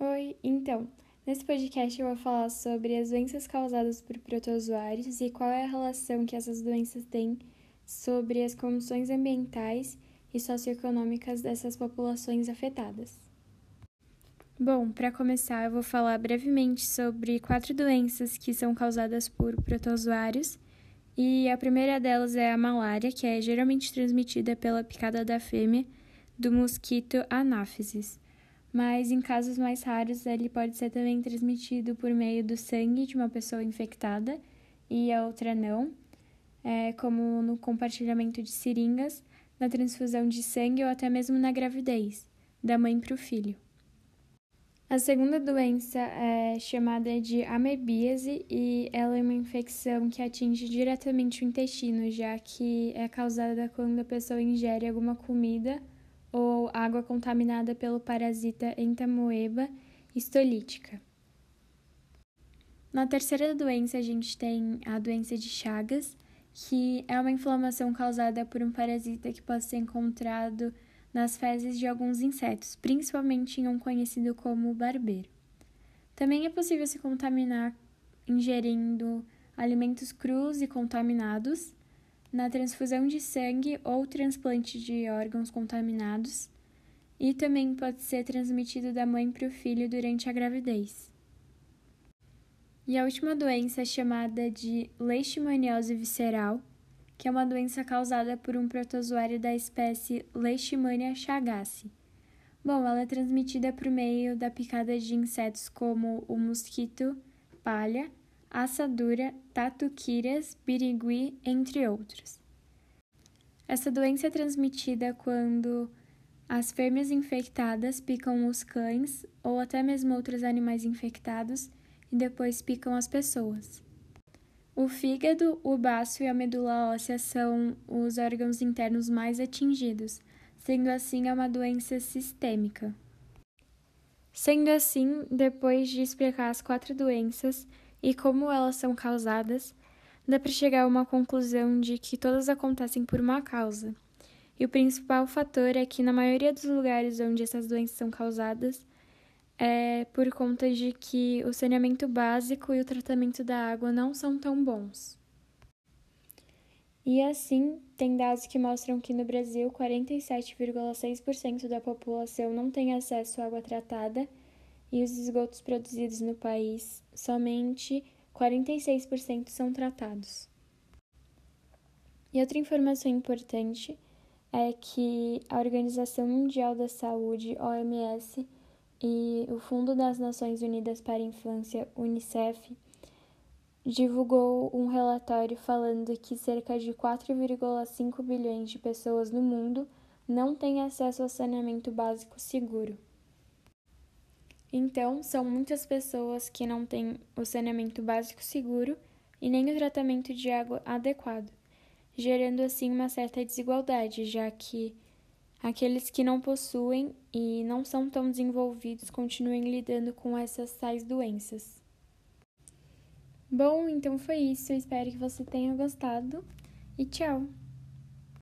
Oi, então, nesse podcast eu vou falar sobre as doenças causadas por protozoários e qual é a relação que essas doenças têm sobre as condições ambientais e socioeconômicas dessas populações afetadas. Bom, para começar, eu vou falar brevemente sobre quatro doenças que são causadas por protozoários. E a primeira delas é a malária, que é geralmente transmitida pela picada da fêmea do mosquito Anaphysis. Mas em casos mais raros, ele pode ser também transmitido por meio do sangue de uma pessoa infectada e a outra não, é, como no compartilhamento de seringas, na transfusão de sangue ou até mesmo na gravidez, da mãe para o filho. A segunda doença é chamada de amebíase e ela é uma infecção que atinge diretamente o intestino, já que é causada quando a pessoa ingere alguma comida ou água contaminada pelo parasita Entamoeba histolítica. Na terceira doença, a gente tem a doença de Chagas, que é uma inflamação causada por um parasita que pode ser encontrado nas fezes de alguns insetos, principalmente em um conhecido como barbeiro. Também é possível se contaminar ingerindo alimentos crus e contaminados, na transfusão de sangue ou transplante de órgãos contaminados, e também pode ser transmitido da mãe para o filho durante a gravidez. E a última doença é chamada de leishmaniose visceral, que é uma doença causada por um protozoário da espécie Leishmania chagassi. Bom, ela é transmitida por meio da picada de insetos como o mosquito palha, assadura, tatuquiras, birigui, entre outros. Essa doença é transmitida quando as fêmeas infectadas picam os cães ou até mesmo outros animais infectados e depois picam as pessoas. O fígado, o baço e a medula óssea são os órgãos internos mais atingidos, sendo assim é uma doença sistêmica. Sendo assim, depois de explicar as quatro doenças e como elas são causadas, dá para chegar a uma conclusão de que todas acontecem por uma causa. E o principal fator é que, na maioria dos lugares onde essas doenças são causadas, é por conta de que o saneamento básico e o tratamento da água não são tão bons. E assim, tem dados que mostram que no Brasil 47,6% da população não tem acesso à água tratada e os esgotos produzidos no país, somente 46% são tratados. E outra informação importante é que a Organização Mundial da Saúde, OMS, e o Fundo das Nações Unidas para a Infância, UNICEF, divulgou um relatório falando que cerca de 4,5 bilhões de pessoas no mundo não têm acesso ao saneamento básico seguro. Então, são muitas pessoas que não têm o saneamento básico seguro e nem o tratamento de água adequado, gerando assim uma certa desigualdade, já que aqueles que não possuem e não são tão desenvolvidos continuem lidando com essas tais doenças. Bom, então foi isso. Eu espero que você tenha gostado e tchau!